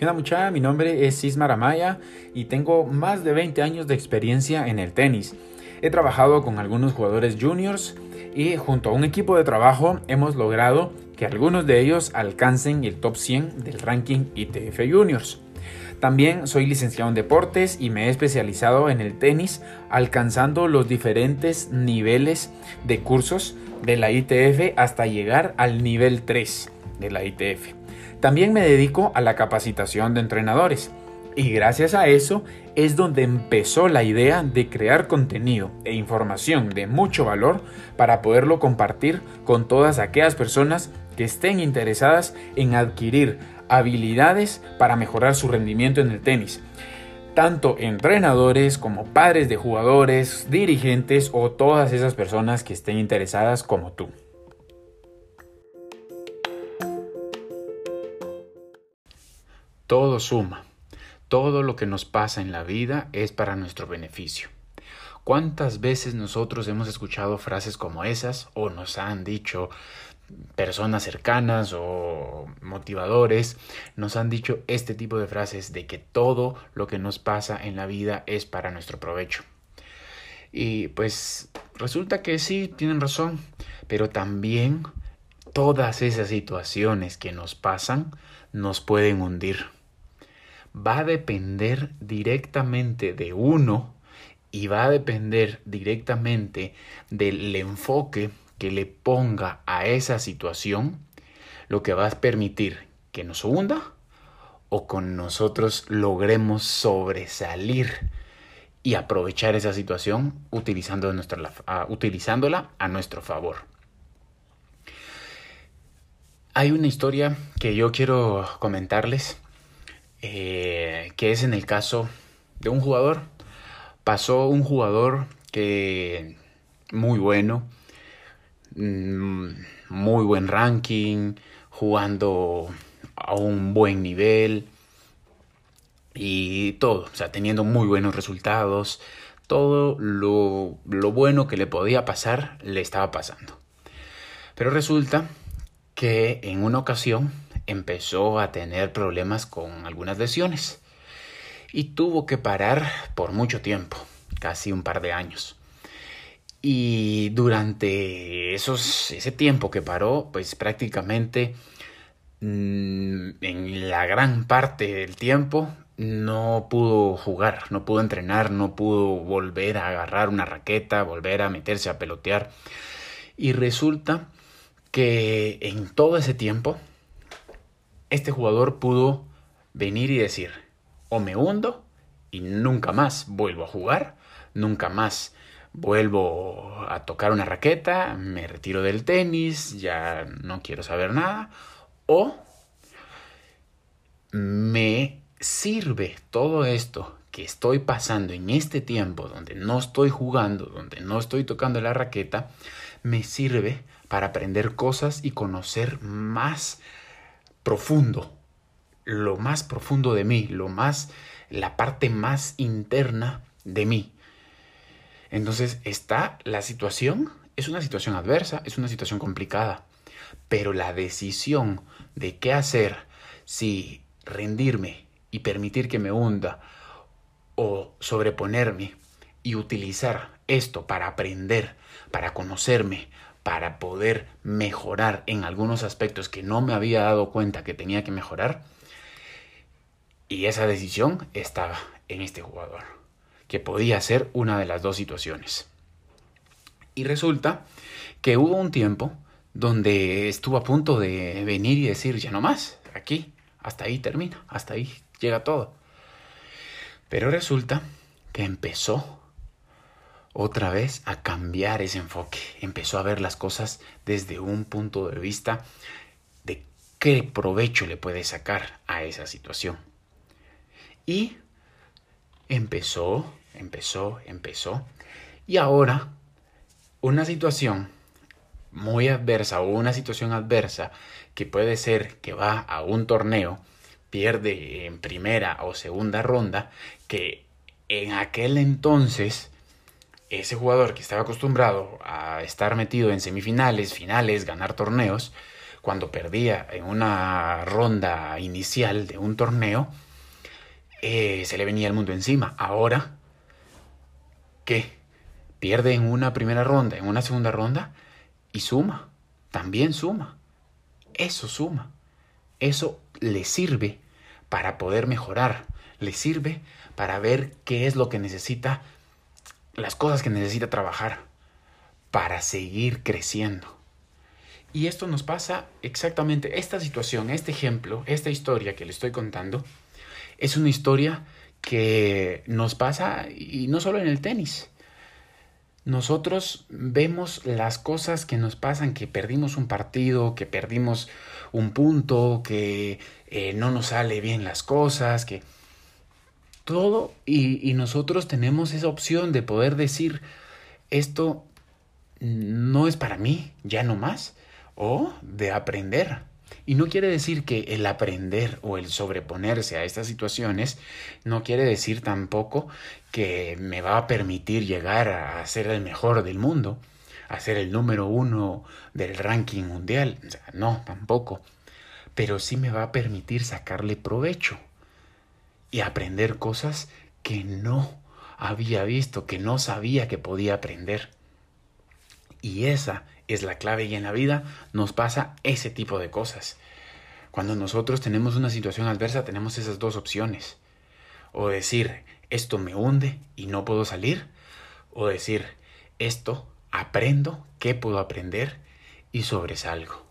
¿Qué onda muchacha? Mi nombre es Cismar Amaya y tengo más de 20 años de experiencia en el tenis. He trabajado con algunos jugadores juniors y junto a un equipo de trabajo hemos logrado que algunos de ellos alcancen el top 100 del ranking ITF Juniors. También soy licenciado en deportes y me he especializado en el tenis, alcanzando los diferentes niveles de cursos de la ITF hasta llegar al nivel 3 de la ITF. También me dedico a la capacitación de entrenadores. Y gracias a eso es donde empezó la idea de crear contenido e información de mucho valor para poderlo compartir con todas aquellas personas que estén interesadas en adquirir habilidades para mejorar su rendimiento en el tenis. Tanto entrenadores como padres de jugadores, dirigentes o todas esas personas que estén interesadas como tú. Todo suma. Todo lo que nos pasa en la vida es para nuestro beneficio. ¿Cuántas veces nosotros hemos escuchado frases como esas o nos han dicho personas cercanas o motivadores nos han dicho este tipo de frases de que todo lo que nos pasa en la vida es para nuestro provecho? Y pues resulta que sí, tienen razón, pero también todas esas situaciones que nos pasan nos pueden hundir va a depender directamente de uno y va a depender directamente del enfoque que le ponga a esa situación, lo que va a permitir que nos hunda o con nosotros logremos sobresalir y aprovechar esa situación utilizando nuestra, utilizándola a nuestro favor. Hay una historia que yo quiero comentarles eh, que es en el caso de un jugador. Pasó un jugador que muy bueno, mm, muy buen ranking, jugando a un buen nivel y todo, o sea, teniendo muy buenos resultados, todo lo, lo bueno que le podía pasar le estaba pasando. Pero resulta que en una ocasión empezó a tener problemas con algunas lesiones y tuvo que parar por mucho tiempo, casi un par de años. Y durante esos, ese tiempo que paró, pues prácticamente mm, en la gran parte del tiempo no pudo jugar, no pudo entrenar, no pudo volver a agarrar una raqueta, volver a meterse a pelotear. Y resulta que en todo ese tiempo este jugador pudo venir y decir, o me hundo y nunca más vuelvo a jugar, nunca más vuelvo a tocar una raqueta, me retiro del tenis, ya no quiero saber nada, o me sirve todo esto que estoy pasando en este tiempo donde no estoy jugando, donde no estoy tocando la raqueta, me sirve para aprender cosas y conocer más profundo, lo más profundo de mí, lo más, la parte más interna de mí. Entonces está la situación, es una situación adversa, es una situación complicada, pero la decisión de qué hacer, si rendirme y permitir que me hunda o sobreponerme y utilizar esto para aprender, para conocerme, para poder mejorar en algunos aspectos que no me había dado cuenta que tenía que mejorar. Y esa decisión estaba en este jugador, que podía ser una de las dos situaciones. Y resulta que hubo un tiempo donde estuvo a punto de venir y decir, ya no más, aquí, hasta ahí termina, hasta ahí llega todo. Pero resulta que empezó otra vez a cambiar ese enfoque. Empezó a ver las cosas desde un punto de vista de qué provecho le puede sacar a esa situación. Y empezó, empezó, empezó. Y ahora una situación muy adversa o una situación adversa que puede ser que va a un torneo, pierde en primera o segunda ronda, que en aquel entonces ese jugador que estaba acostumbrado a estar metido en semifinales, finales, ganar torneos, cuando perdía en una ronda inicial de un torneo, eh, se le venía el mundo encima. Ahora, ¿qué? Pierde en una primera ronda, en una segunda ronda y suma. También suma. Eso suma. Eso le sirve para poder mejorar. Le sirve para ver qué es lo que necesita, las cosas que necesita trabajar para seguir creciendo. Y esto nos pasa exactamente, esta situación, este ejemplo, esta historia que le estoy contando, es una historia que nos pasa y no solo en el tenis. Nosotros vemos las cosas que nos pasan, que perdimos un partido, que perdimos un punto, que eh, no nos sale bien las cosas, que todo y, nosotros tenemos esa opción de poder decir esto no es para mí, ya no más o de aprender. Y no quiere decir que el aprender o el sobreponerse a estas situaciones no quiere decir tampoco que me va a permitir llegar a ser el mejor del mundo, a ser el número uno del ranking mundial. no, tampoco. Pero sí me va a permitir sacarle provecho y aprender cosas que no había visto, que no sabía que podía aprender. Y esa es la clave y en la vida nos pasa ese tipo de cosas. Cuando nosotros tenemos una situación adversa tenemos esas dos opciones. O decir, esto me hunde y no puedo salir. O decir, esto aprendo, ¿qué puedo aprender? Y sobresalgo.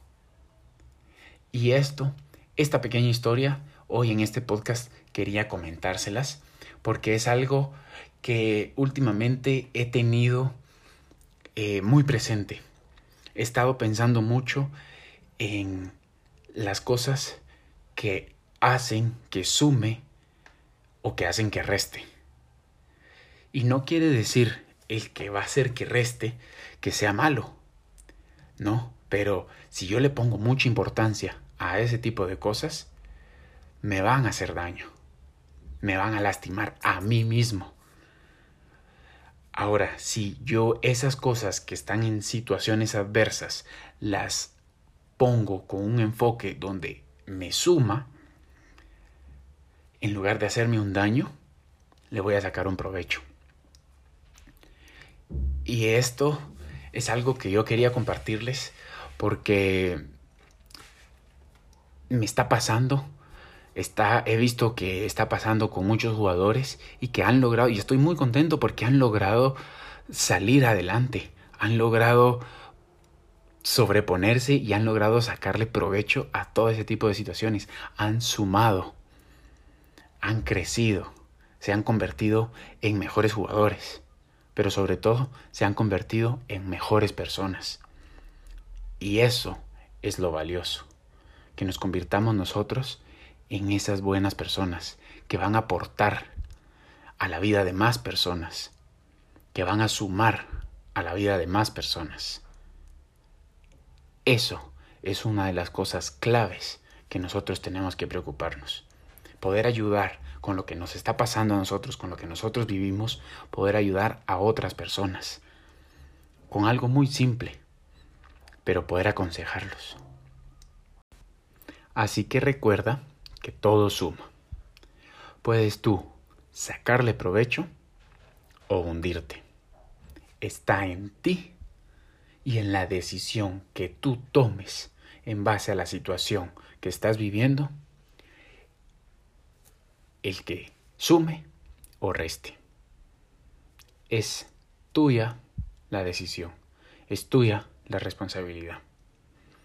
Y esto, esta pequeña historia, hoy en este podcast quería comentárselas porque es algo que últimamente he tenido eh, muy presente he estado pensando mucho en las cosas que hacen que sume o que hacen que reste. Y no quiere decir el que va a hacer que reste que sea malo. No, pero si yo le pongo mucha importancia a ese tipo de cosas, me van a hacer daño. Me van a lastimar a mí mismo. Ahora, si yo esas cosas que están en situaciones adversas las pongo con un enfoque donde me suma, en lugar de hacerme un daño, le voy a sacar un provecho. Y esto es algo que yo quería compartirles porque me está pasando He visto que está pasando con muchos jugadores y que han logrado, y estoy muy contento porque han logrado salir adelante, han logrado sobreponerse y han logrado sacarle provecho a todo ese tipo de situaciones. Han sumado, han crecido, se han convertido en mejores jugadores, pero sobre todo se han convertido en mejores personas. Y eso es lo valioso, que nos convirtamos nosotros en esas buenas personas que van a aportar a la vida de más personas, que van a sumar a la vida de más personas. Eso es una de las cosas claves que nosotros tenemos que preocuparnos. Poder ayudar con lo que nos está pasando a nosotros, con lo que nosotros vivimos, poder ayudar a otras personas. Con algo muy simple, pero poder aconsejarlos. Así que recuerda que todo suma. Puedes tú sacarle provecho o hundirte. Está en ti y en la decisión que tú tomes en base a la situación que estás viviendo, el que sume o reste. Es tuya la decisión, es tuya la responsabilidad.